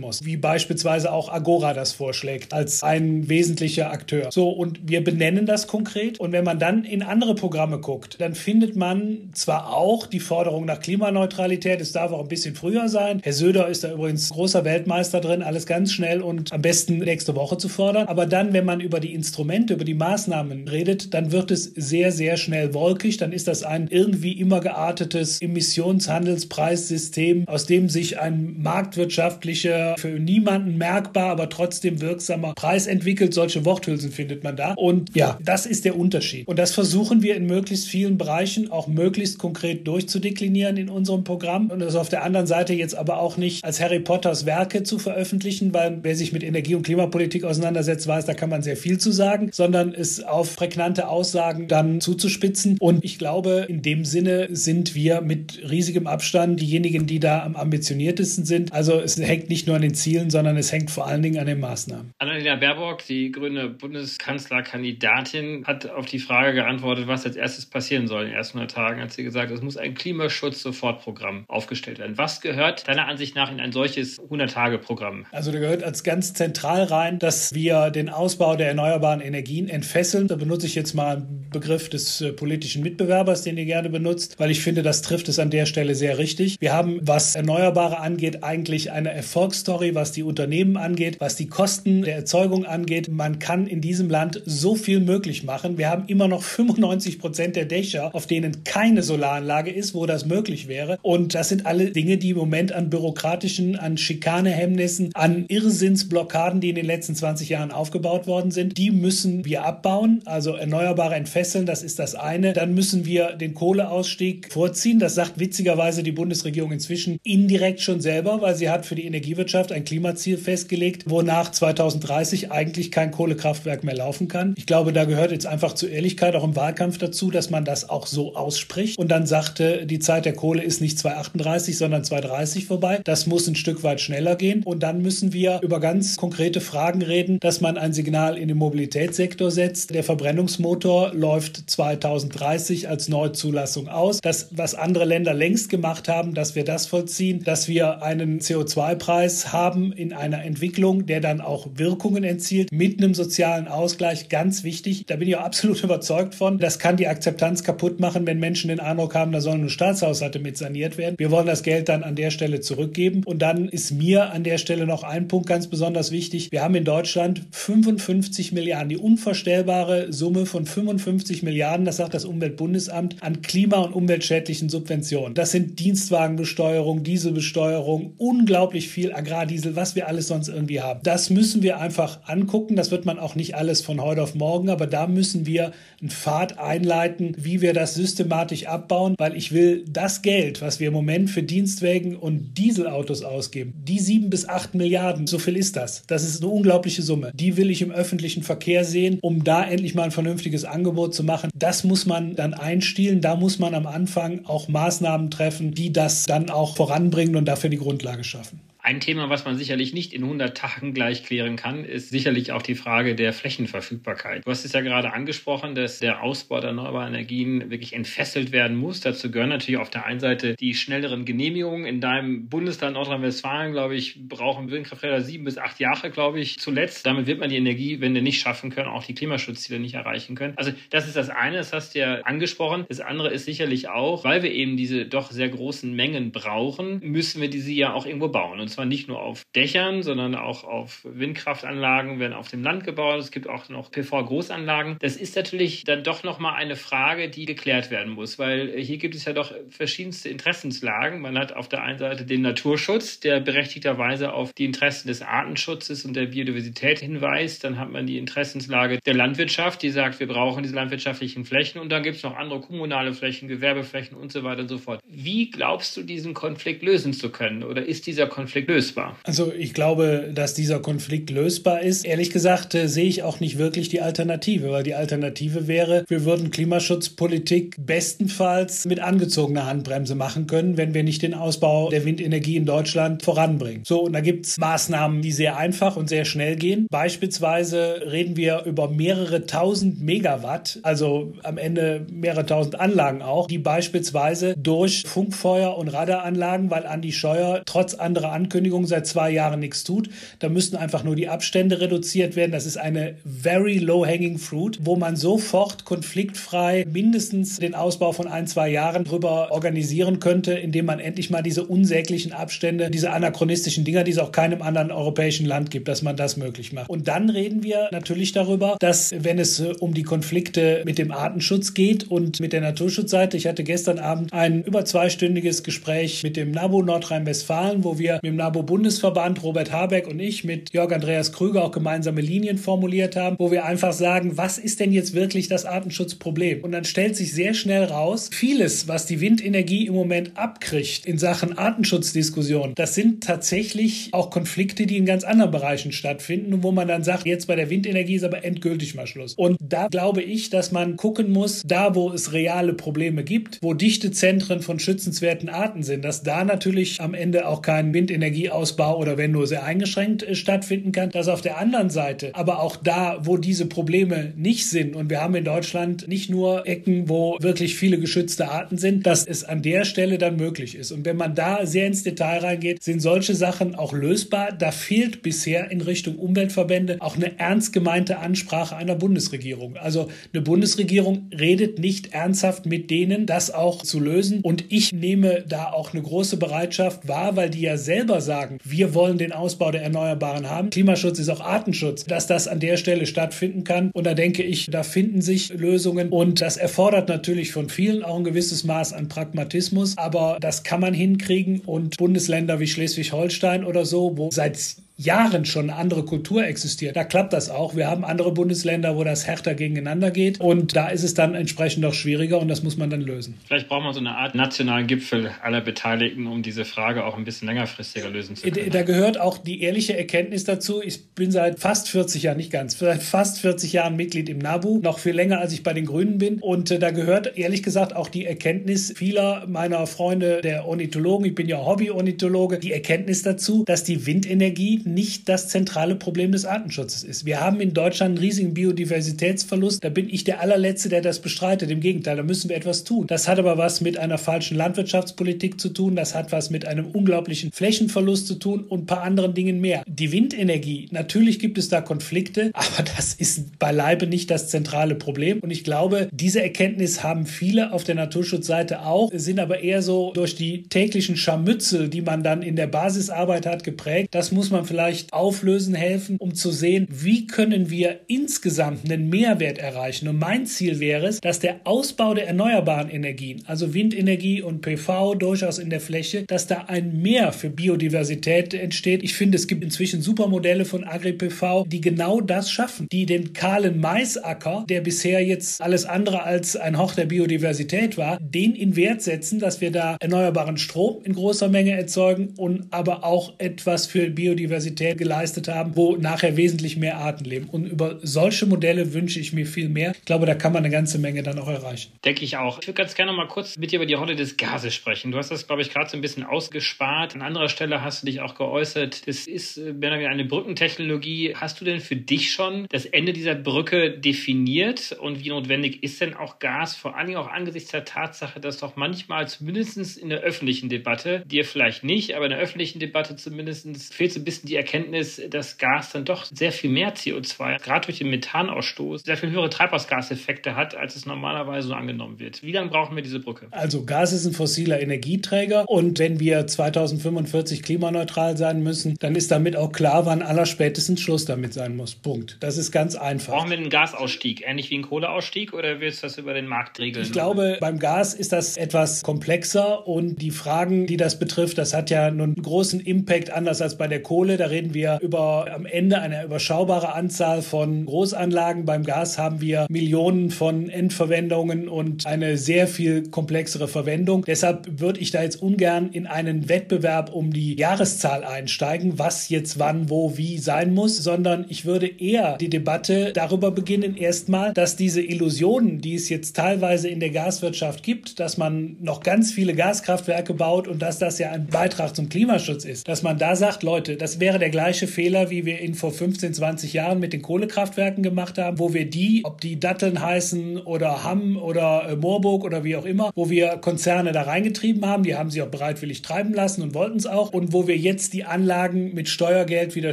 muss, wie beispielsweise auch Agora das vorschlägt als ein wesentlicher Akteur. So, und wir benennen das konkret und wenn man dann in andere Programme guckt, dann findet man zwar auch die Forderung nach Klimaneutralität, es darf auch ein bisschen früher sein. Herr Söder ist da übrigens großer Weltmeister drin, alles ganz schnell und am besten nächste Woche zu fordern. Aber dann, wenn man über die Instrumente, über die Maßnahmen redet, dann wird es sehr, sehr schnell wolkig. Dann ist das ein irgendwie immer geartetes Emissionshandelspreissystem, aus dem sich ein marktwirtschaftlicher, für niemanden merkbar, aber trotzdem wirksamer Preis entwickelt. Solche Worthülsen findet man da. Und ja, das ist der Unterschied. Und das versuchen wir in möglichst vielen Bereichen auch möglichst konkret durchzudeklinieren in unserem Programm. Und das auf der anderen Seite jetzt aber auch nicht als Harry Potters Werke zu veröffentlichen, weil wer sich mit Energie- und Klimapolitik auseinandersetzt, weiß, da kann man sehr viel zu sagen, sondern es auf prägnante Aussagen dann zuzuspitzen. Und ich glaube, in dem Sinne sind wir mit riesigem Abstand diejenigen, die da am ambitioniertesten sind. Also es hängt nicht nur an den Zielen, sondern es hängt vor allen Dingen an den Maßnahmen. Annalena Baerbock, die grüne Bundeskanzlerkandidatin, hat auf die Frage geantwortet, was als erstes passieren soll in den ersten 100 Tagen, hat sie gesagt, es muss ein Klimaschutz-Sofortprogramm aufgestellt werden. Was gehört deiner Ansicht nach in ein solches 100-Tage-Programm? Also da gehört als ganz zentral rein, dass wir den Ausbau der erneuerbaren Energien entfesseln. Da benutze ich jetzt mal einen Begriff des äh, politischen Mitbewerbers, den ihr gerne benutzt, weil ich finde, das trifft es an der Stelle sehr richtig. Wir haben, was Erneuerbare angeht, eigentlich eine Erfolgsstory, was die Unternehmen angeht, was die Kosten der Erzeugung angeht. Man kann in diesem Land so viel möglich machen. Wir haben immer noch 95 Prozent der Dächer, auf denen keine Solaranlage ist, wo das möglich wäre. Und das sind alle Dinge, die im Moment an bürokratischen, an Schikanehemmnissen, an Irrsinnsblockaden, die in den letzten 20 Jahren aufgebaut worden sind, die müssen wir abbauen. Also Erneuerbare entfesseln, das ist das eine. Dann müssen wir den Kohleausstieg vorziehen. Das sagt witzigerweise die Bundesregierung inzwischen indirekt schon selber, weil sie hat für die Energiewirtschaft ein Klimaziel festgelegt, wonach 2030 eigentlich kein Kohlekraftwerk mehr laufen kann. Ich glaube, da gehört jetzt einfach zur Ehrlichkeit auch im Wahlkampf dazu, dass man das auch so ausspricht und dann sagte, die Zeit der Kohle ist nicht 2038, sondern 2030 vorbei. Das muss ein Stück weit schneller gehen und dann müssen wir über ganz konkrete Fragen reden, dass man ein Signal in den Mobilitätssektor setzt. Der Verbrennungsmotor läuft 2030 2030 als Neuzulassung aus. Das, was andere Länder längst gemacht haben, dass wir das vollziehen, dass wir einen CO2-Preis haben in einer Entwicklung, der dann auch Wirkungen erzielt, mit einem sozialen Ausgleich, ganz wichtig. Da bin ich auch absolut (laughs) überzeugt von. Das kann die Akzeptanz kaputt machen, wenn Menschen den Eindruck haben, da sollen nur Staatshaushalte mit saniert werden. Wir wollen das Geld dann an der Stelle zurückgeben. Und dann ist mir an der Stelle noch ein Punkt ganz besonders wichtig. Wir haben in Deutschland 55 Milliarden, die unvorstellbare Summe von 55 Milliarden, das sagt das Umweltbundesamt, an klima- und umweltschädlichen Subventionen. Das sind Dienstwagenbesteuerung, Dieselbesteuerung, unglaublich viel Agrardiesel, was wir alles sonst irgendwie haben. Das müssen wir einfach angucken. Das wird man auch nicht alles von heute auf morgen, aber da müssen wir einen Pfad einleiten, wie wir das systematisch abbauen, weil ich will das Geld, was wir im Moment für Dienstwagen und Dieselautos ausgeben, die sieben bis acht Milliarden, so viel ist das. Das ist eine unglaubliche Summe. Die will ich im öffentlichen Verkehr sehen, um da endlich mal ein vernünftiges Angebot zu machen. Das muss man dann einstielen. Da muss man am Anfang auch Maßnahmen treffen, die das dann auch voranbringen und dafür die Grundlage schaffen. Ein Thema, was man sicherlich nicht in 100 Tagen gleich klären kann, ist sicherlich auch die Frage der Flächenverfügbarkeit. Du hast es ja gerade angesprochen, dass der Ausbau der erneuerbaren Energien wirklich entfesselt werden muss. Dazu gehören natürlich auf der einen Seite die schnelleren Genehmigungen. In deinem Bundesland Nordrhein-Westfalen, glaube ich, brauchen Windkrafträder sieben bis acht Jahre, glaube ich, zuletzt. Damit wird man die Energiewende nicht schaffen können, auch die Klimaschutzziele nicht erreichen können. Also das ist das eine, das hast du ja angesprochen. Das andere ist sicherlich auch, weil wir eben diese doch sehr großen Mengen brauchen, müssen wir diese ja auch irgendwo bauen. Und zwar nicht nur auf Dächern, sondern auch auf Windkraftanlagen werden auf dem Land gebaut. Es gibt auch noch PV-Großanlagen. Das ist natürlich dann doch nochmal eine Frage, die geklärt werden muss, weil hier gibt es ja doch verschiedenste Interessenslagen. Man hat auf der einen Seite den Naturschutz, der berechtigterweise auf die Interessen des Artenschutzes und der Biodiversität hinweist. Dann hat man die Interessenslage der Landwirtschaft, die sagt, wir brauchen diese landwirtschaftlichen Flächen. Und dann gibt es noch andere kommunale Flächen, Gewerbeflächen und so weiter und so fort. Wie glaubst du, diesen Konflikt lösen zu können? Oder ist dieser Konflikt lösbar? Also ich glaube, dass dieser Konflikt lösbar ist. Ehrlich gesagt äh, sehe ich auch nicht wirklich die Alternative, weil die Alternative wäre, wir würden Klimaschutzpolitik bestenfalls mit angezogener Handbremse machen können, wenn wir nicht den Ausbau der Windenergie in Deutschland voranbringen. So, und da gibt es Maßnahmen, die sehr einfach und sehr schnell gehen. Beispielsweise reden wir über mehrere tausend Megawatt, also am Ende mehrere tausend Anlagen auch, die beispielsweise durch Funkfeuer und Radaranlagen, weil Andi Scheuer trotz anderer Ankündigungen Ankündigung seit zwei Jahren nichts tut. Da müssten einfach nur die Abstände reduziert werden. Das ist eine very low-hanging fruit, wo man sofort konfliktfrei mindestens den Ausbau von ein, zwei Jahren drüber organisieren könnte, indem man endlich mal diese unsäglichen Abstände, diese anachronistischen Dinger, die es auch keinem anderen europäischen Land gibt, dass man das möglich macht. Und dann reden wir natürlich darüber, dass wenn es äh, um die Konflikte mit dem Artenschutz geht und mit der Naturschutzseite, ich hatte gestern Abend ein über zweistündiges Gespräch mit dem NABU Nordrhein-Westfalen, wo wir mit dem NABU-Bundesverband, Robert Habeck und ich mit Jörg Andreas Krüger auch gemeinsame Linien formuliert haben, wo wir einfach sagen, was ist denn jetzt wirklich das Artenschutzproblem? Und dann stellt sich sehr schnell raus, vieles, was die Windenergie im Moment abkriegt in Sachen Artenschutzdiskussion, das sind tatsächlich auch Konflikte, die in ganz anderen Bereichen stattfinden und wo man dann sagt, jetzt bei der Windenergie ist aber endgültig mal Schluss. Und da glaube ich, dass man gucken muss, da wo es reale Probleme gibt, wo dichte Zentren von schützenswerten Arten sind, dass da natürlich am Ende auch kein Windenergie Energieausbau oder wenn nur sehr eingeschränkt äh, stattfinden kann, dass auf der anderen Seite, aber auch da, wo diese Probleme nicht sind und wir haben in Deutschland nicht nur Ecken, wo wirklich viele geschützte Arten sind, dass es an der Stelle dann möglich ist. Und wenn man da sehr ins Detail reingeht, sind solche Sachen auch lösbar. Da fehlt bisher in Richtung Umweltverbände auch eine ernst gemeinte Ansprache einer Bundesregierung. Also eine Bundesregierung redet nicht ernsthaft mit denen, das auch zu lösen. Und ich nehme da auch eine große Bereitschaft wahr, weil die ja selber sagen, wir wollen den Ausbau der Erneuerbaren haben. Klimaschutz ist auch Artenschutz, dass das an der Stelle stattfinden kann. Und da denke ich, da finden sich Lösungen. Und das erfordert natürlich von vielen auch ein gewisses Maß an Pragmatismus. Aber das kann man hinkriegen. Und Bundesländer wie Schleswig-Holstein oder so, wo seit Jahren schon eine andere Kultur existiert. Da klappt das auch. Wir haben andere Bundesländer, wo das härter gegeneinander geht und da ist es dann entsprechend doch schwieriger und das muss man dann lösen. Vielleicht braucht man so eine Art nationalen Gipfel aller Beteiligten, um diese Frage auch ein bisschen längerfristiger lösen zu können. Da gehört auch die ehrliche Erkenntnis dazu. Ich bin seit fast 40 Jahren, nicht ganz, seit fast 40 Jahren Mitglied im NABU, noch viel länger als ich bei den Grünen bin und äh, da gehört ehrlich gesagt auch die Erkenntnis vieler meiner Freunde der Ornithologen, ich bin ja Hobby-Ornithologe, die Erkenntnis dazu, dass die Windenergie Wind nicht das zentrale Problem des Artenschutzes ist. Wir haben in Deutschland einen riesigen Biodiversitätsverlust. Da bin ich der allerletzte, der das bestreitet. Im Gegenteil, da müssen wir etwas tun. Das hat aber was mit einer falschen Landwirtschaftspolitik zu tun. Das hat was mit einem unglaublichen Flächenverlust zu tun und ein paar anderen Dingen mehr. Die Windenergie, natürlich gibt es da Konflikte, (laughs) aber das ist beileibe nicht das zentrale Problem. Und ich glaube, diese Erkenntnis haben viele auf der Naturschutzseite auch, sind aber eher so durch die täglichen Scharmützel, die man dann in der Basisarbeit hat, geprägt. Das muss man vielleicht auflösen helfen, um zu sehen, wie können wir insgesamt einen Mehrwert erreichen. Und mein Ziel wäre es, dass der Ausbau der erneuerbaren Energien, also Windenergie und PV durchaus in der Fläche, dass da ein Mehr für Biodiversität entsteht. Ich finde, es gibt inzwischen super Modelle von AgriPV, die genau das schaffen, die den kahlen Maisacker, der bisher jetzt alles andere als ein Hoch der Biodiversität war, den in Wert setzen, dass wir da erneuerbaren Strom in großer Menge erzeugen und aber auch etwas für Biodiversität geleistet haben, wo nachher wesentlich mehr Arten leben. Und über solche Modelle wünsche ich mir viel mehr. Ich glaube, da kann man eine ganze Menge dann auch erreichen. Denke ich auch. Ich würde ganz gerne mal kurz mit dir über die Rolle des Gases sprechen. Du hast das, glaube ich, gerade so ein bisschen ausgespart. An anderer Stelle hast du dich auch geäußert. Das ist äh, mehr eine Brückentechnologie. Hast du denn für dich schon das Ende dieser Brücke definiert? Und wie notwendig ist denn auch Gas? Vor allen Dingen auch angesichts der Tatsache, dass doch manchmal zumindest in der öffentlichen Debatte, dir vielleicht nicht, aber in der öffentlichen Debatte zumindest fehlt so ein bisschen die Erkenntnis, dass Gas dann doch sehr viel mehr CO2, gerade durch den Methanausstoß, sehr viel höhere Treibhausgaseffekte hat, als es normalerweise so angenommen wird. Wie lange brauchen wir diese Brücke? Also Gas ist ein fossiler Energieträger und wenn wir 2045 klimaneutral sein müssen, dann ist damit auch klar, wann allerspätestens Schluss damit sein muss. Punkt. Das ist ganz einfach. Brauchen wir einen Gasausstieg, ähnlich wie einen Kohleausstieg oder willst du das über den Markt regeln? Ich glaube, beim Gas ist das etwas komplexer und die Fragen, die das betrifft, das hat ja einen großen Impact, anders als bei der Kohle. Reden wir über am Ende eine überschaubare Anzahl von Großanlagen. Beim Gas haben wir Millionen von Endverwendungen und eine sehr viel komplexere Verwendung. Deshalb würde ich da jetzt ungern in einen Wettbewerb um die Jahreszahl einsteigen, was jetzt wann, wo, wie sein muss, sondern ich würde eher die Debatte darüber beginnen, erstmal, dass diese Illusionen, die es jetzt teilweise in der Gaswirtschaft gibt, dass man noch ganz viele Gaskraftwerke baut und dass das ja ein Beitrag zum Klimaschutz ist, dass man da sagt, Leute, das wäre der gleiche Fehler, wie wir ihn vor 15, 20 Jahren mit den Kohlekraftwerken gemacht haben, wo wir die, ob die Datteln heißen oder Hamm oder äh, Moorburg oder wie auch immer, wo wir Konzerne da reingetrieben haben, die haben sie auch bereitwillig treiben lassen und wollten es auch. Und wo wir jetzt die Anlagen mit Steuergeld wieder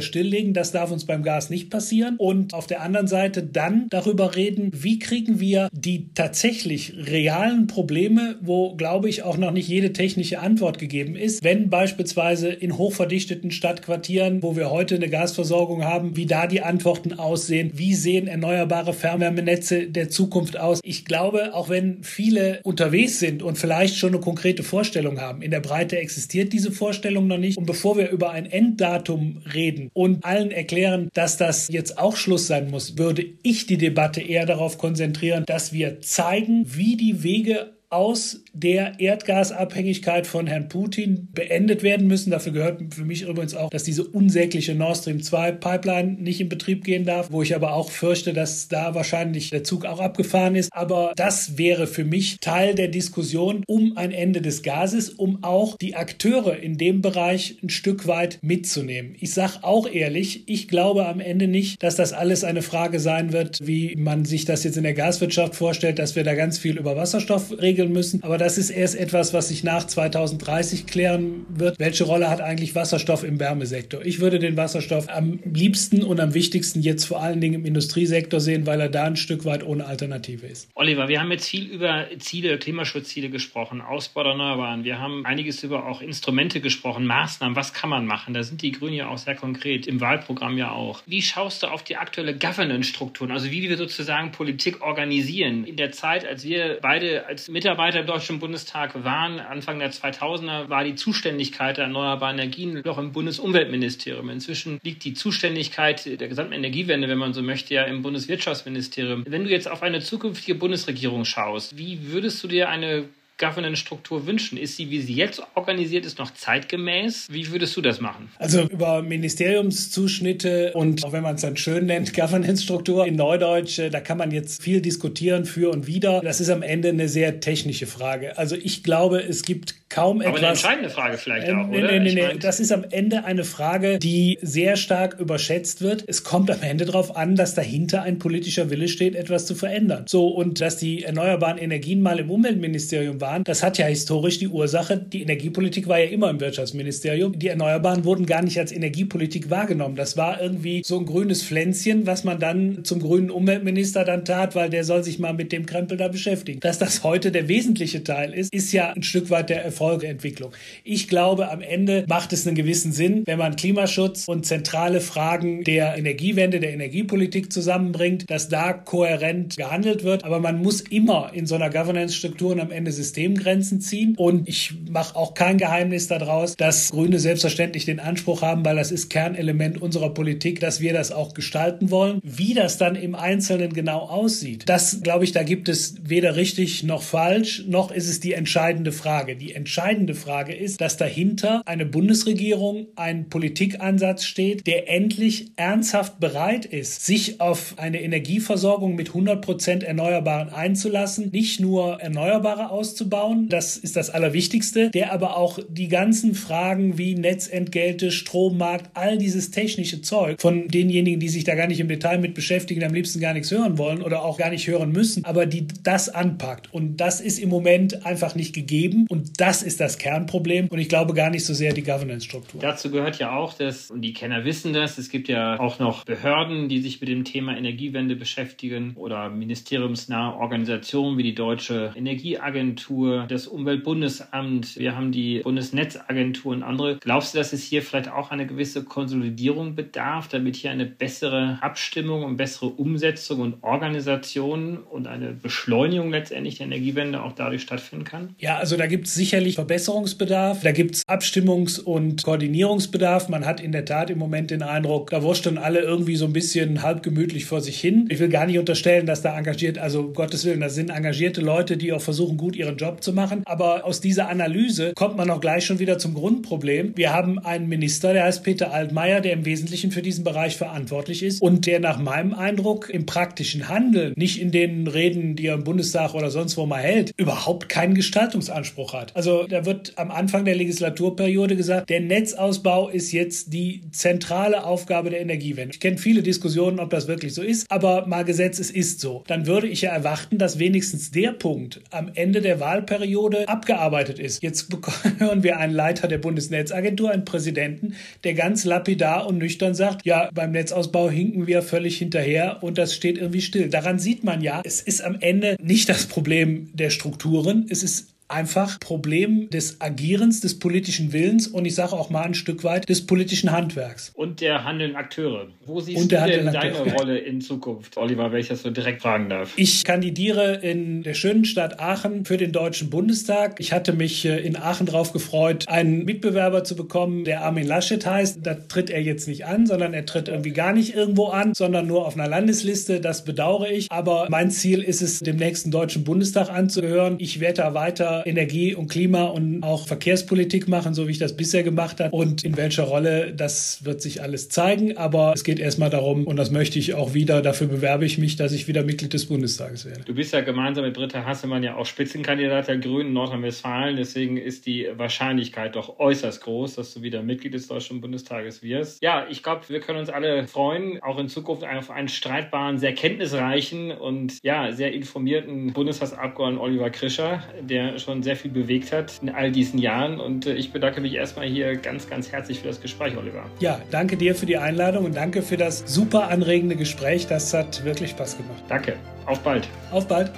stilllegen, das darf uns beim Gas nicht passieren. Und auf der anderen Seite dann darüber reden, wie kriegen wir die tatsächlich realen Probleme, wo glaube ich auch noch nicht jede technische Antwort gegeben ist, wenn beispielsweise in hochverdichteten Stadtquartieren, wo wir heute eine Gasversorgung haben, wie da die Antworten aussehen, wie sehen erneuerbare Fernwärmenetze der Zukunft aus. Ich glaube, auch wenn viele unterwegs sind und vielleicht schon eine konkrete Vorstellung haben, in der Breite existiert diese Vorstellung noch nicht. Und bevor wir über ein Enddatum reden und allen erklären, dass das jetzt auch Schluss sein muss, würde ich die Debatte eher darauf konzentrieren, dass wir zeigen, wie die Wege aus der Erdgasabhängigkeit von Herrn Putin beendet werden müssen. Dafür gehört für mich übrigens auch, dass diese unsägliche Nord Stream 2 Pipeline nicht in Betrieb gehen darf, wo ich aber auch fürchte, dass da wahrscheinlich der Zug auch abgefahren ist. Aber das wäre für mich Teil der Diskussion um ein Ende des Gases, um auch die Akteure in dem Bereich ein Stück weit mitzunehmen. Ich sage auch ehrlich, ich glaube am Ende nicht, dass das alles eine Frage sein wird, wie man sich das jetzt in der Gaswirtschaft vorstellt, dass wir da ganz viel über Wasserstoff regeln entwickeln müssen. Aber das ist erst etwas, was sich nach 2030 klären wird. Welche Rolle hat eigentlich Wasserstoff im Wärmesektor? Ich würde den Wasserstoff am liebsten und am wichtigsten jetzt vor allen Dingen im Industriesektor sehen, weil er da ein Stück weit ohne Alternative ist. Oliver, wir haben jetzt viel über Ziele, Klimaschutzziele gesprochen, Ausbau der Erneuerbaren. Wir haben einiges über auch Instrumente gesprochen, Maßnahmen. Was kann man machen? Da sind die Grünen ja auch sehr konkret, im Wahlprogramm ja auch. Wie schaust du auf die aktuelle Governance-Strukturen, also wie wir sozusagen Politik organisieren? In der Zeit, als wir beide als Mitarbeiter Mitarbeiter im Deutschen Bundestag waren, Anfang der 2000er, war die Zuständigkeit der erneuerbaren Energien noch im Bundesumweltministerium. Inzwischen liegt die Zuständigkeit der gesamten Energiewende, wenn man so möchte, ja im Bundeswirtschaftsministerium. Wenn du jetzt auf eine zukünftige Bundesregierung schaust, wie würdest du dir eine Governance-Struktur wünschen? Ist sie, wie sie jetzt organisiert ist, noch zeitgemäß? Wie würdest du das machen? Also über Ministeriumszuschnitte und auch wenn man es dann schön nennt, (laughs) Governance-Struktur in Neudeutsch, äh, da kann man jetzt viel diskutieren für und wieder. Das ist am Ende eine sehr technische Frage. Also ich glaube, es gibt kaum Aber etwas. eine entscheidende Frage vielleicht auch, äh, oder? Nee, nee, nee, nee. Das ist am Ende eine Frage, die sehr stark überschätzt wird. Es kommt am Ende darauf an, dass dahinter ein politischer Wille steht, etwas zu verändern. So, und dass die erneuerbaren Energien mal im Umweltministerium waren, das hat ja historisch die Ursache, die Energiepolitik war ja immer im Wirtschaftsministerium. Die Erneuerbaren wurden gar nicht als Energiepolitik wahrgenommen. Das war irgendwie so ein grünes Pflänzchen, was man dann zum grünen Umweltminister dann tat, weil der soll sich mal mit dem Krempel da beschäftigen. Dass das heute der wesentliche Teil ist, ist ja ein Stück weit der Erfolg Folgeentwicklung. Ich glaube, am Ende macht es einen gewissen Sinn, wenn man Klimaschutz und zentrale Fragen der Energiewende, der Energiepolitik zusammenbringt, dass da kohärent gehandelt wird. Aber man muss immer in so einer Governance-Struktur am Ende Systemgrenzen ziehen. Und ich mache auch kein Geheimnis daraus, dass Grüne selbstverständlich den Anspruch haben, weil das ist Kernelement unserer Politik, dass wir das auch gestalten wollen. Wie das dann im Einzelnen genau aussieht, das glaube ich, da gibt es weder richtig noch falsch, noch ist es die entscheidende Frage. Die entscheidende Frage ist, dass dahinter eine Bundesregierung, ein Politikansatz steht, der endlich ernsthaft bereit ist, sich auf eine Energieversorgung mit 100 Prozent Erneuerbaren einzulassen, nicht nur Erneuerbare auszubauen, das ist das Allerwichtigste, der aber auch die ganzen Fragen wie Netzentgelte, Strommarkt, all dieses technische Zeug von denjenigen, die sich da gar nicht im Detail mit beschäftigen, am liebsten gar nichts hören wollen oder auch gar nicht hören müssen, aber die das anpackt. Und das ist im Moment einfach nicht gegeben. Und das ist das Kernproblem und ich glaube gar nicht so sehr die Governance-Struktur. Dazu gehört ja auch, dass, und die Kenner wissen das, es gibt ja auch noch Behörden, die sich mit dem Thema Energiewende beschäftigen oder ministeriumsnahe Organisationen wie die Deutsche Energieagentur, das Umweltbundesamt, wir haben die Bundesnetzagentur und andere. Glaubst du, dass es hier vielleicht auch eine gewisse Konsolidierung bedarf, damit hier eine bessere Abstimmung und bessere Umsetzung und Organisation und eine Beschleunigung letztendlich der Energiewende auch dadurch stattfinden kann? Ja, also da gibt es sicherlich Verbesserungsbedarf. Da gibt es Abstimmungs- und Koordinierungsbedarf. Man hat in der Tat im Moment den Eindruck, da wurschteln alle irgendwie so ein bisschen halb gemütlich vor sich hin. Ich will gar nicht unterstellen, dass da engagiert, also um Gottes Willen, das sind engagierte Leute, die auch versuchen, gut ihren Job zu machen. Aber aus dieser Analyse kommt man auch gleich schon wieder zum Grundproblem. Wir haben einen Minister, der heißt Peter Altmaier, der im Wesentlichen für diesen Bereich verantwortlich ist und der nach meinem Eindruck im praktischen Handeln, nicht in den Reden, die er im Bundestag oder sonst wo mal hält, überhaupt keinen Gestaltungsanspruch hat. Also da wird am Anfang der Legislaturperiode gesagt, der Netzausbau ist jetzt die zentrale Aufgabe der Energiewende. Ich kenne viele Diskussionen, ob das wirklich so ist, aber mal gesetzt, es ist so. Dann würde ich ja erwarten, dass wenigstens der Punkt am Ende der Wahlperiode abgearbeitet ist. Jetzt (laughs) hören wir einen Leiter der Bundesnetzagentur, einen Präsidenten, der ganz lapidar und nüchtern sagt, ja, beim Netzausbau hinken wir völlig hinterher und das steht irgendwie still. Daran sieht man ja, es ist am Ende nicht das Problem der Strukturen, es ist einfach Problem des Agierens, des politischen Willens und ich sage auch mal ein Stück weit des politischen Handwerks. Und der handelnden Akteure. Wo siehst und du denn deine Rolle in Zukunft, Oliver, wenn ich das so direkt fragen darf? Ich kandidiere in der schönen Stadt Aachen für den Deutschen Bundestag. Ich hatte mich äh, in Aachen darauf gefreut, einen Mitbewerber zu bekommen, der Armin Laschet heißt. Da tritt er jetzt nicht an, sondern er tritt irgendwie gar nicht irgendwo an, sondern nur auf einer Landesliste. Das bedauere ich. Aber mein Ziel ist es, dem nächsten Deutschen Bundestag anzugehören. Ich werde da weiter Energie- und Klima- und auch Verkehrspolitik machen, so wie ich das bisher gemacht habe. Und in welcher Rolle, das wird sich alles zeigen. Aber es geht erstmal darum, und das möchte ich auch wieder, dafür bewerbe ich mich, dass ich wieder Mitglied des Bundestages werde. Du bist ja gemeinsam mit Britta Hassemann ja auch Spitzenkandidat der Grünen Nordrhein-Westfalen. Deswegen ist die Wahrscheinlichkeit doch äußerst groß, dass du wieder Mitglied des Deutschen Bundestages wirst. Ja, ich glaube, wir können uns alle freuen, auch in Zukunft auf einen streitbaren, sehr kenntnisreichen und ja, sehr informierten Bundestagsabgeordneten Oliver Krischer, der schon sehr viel bewegt hat in all diesen Jahren. Und äh, ich bedanke mich erstmal hier ganz, ganz herzlich für das Gespräch, Oliver. Ja, danke dir für die Einladung und danke für das super anregende Gespräch. Das hat wirklich Spaß gemacht. Danke. Auf bald. Auf bald.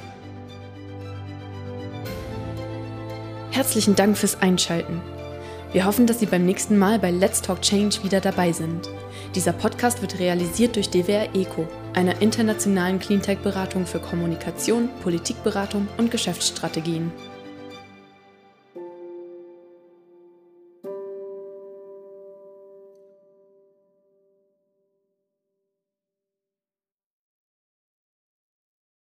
Herzlichen Dank fürs Einschalten. Wir hoffen, dass Sie beim nächsten Mal bei Let's Talk Change wieder dabei sind. Dieser Podcast wird realisiert durch DWR ECO, einer internationalen Cleantech-Beratung für Kommunikation, Politikberatung und Geschäftsstrategien.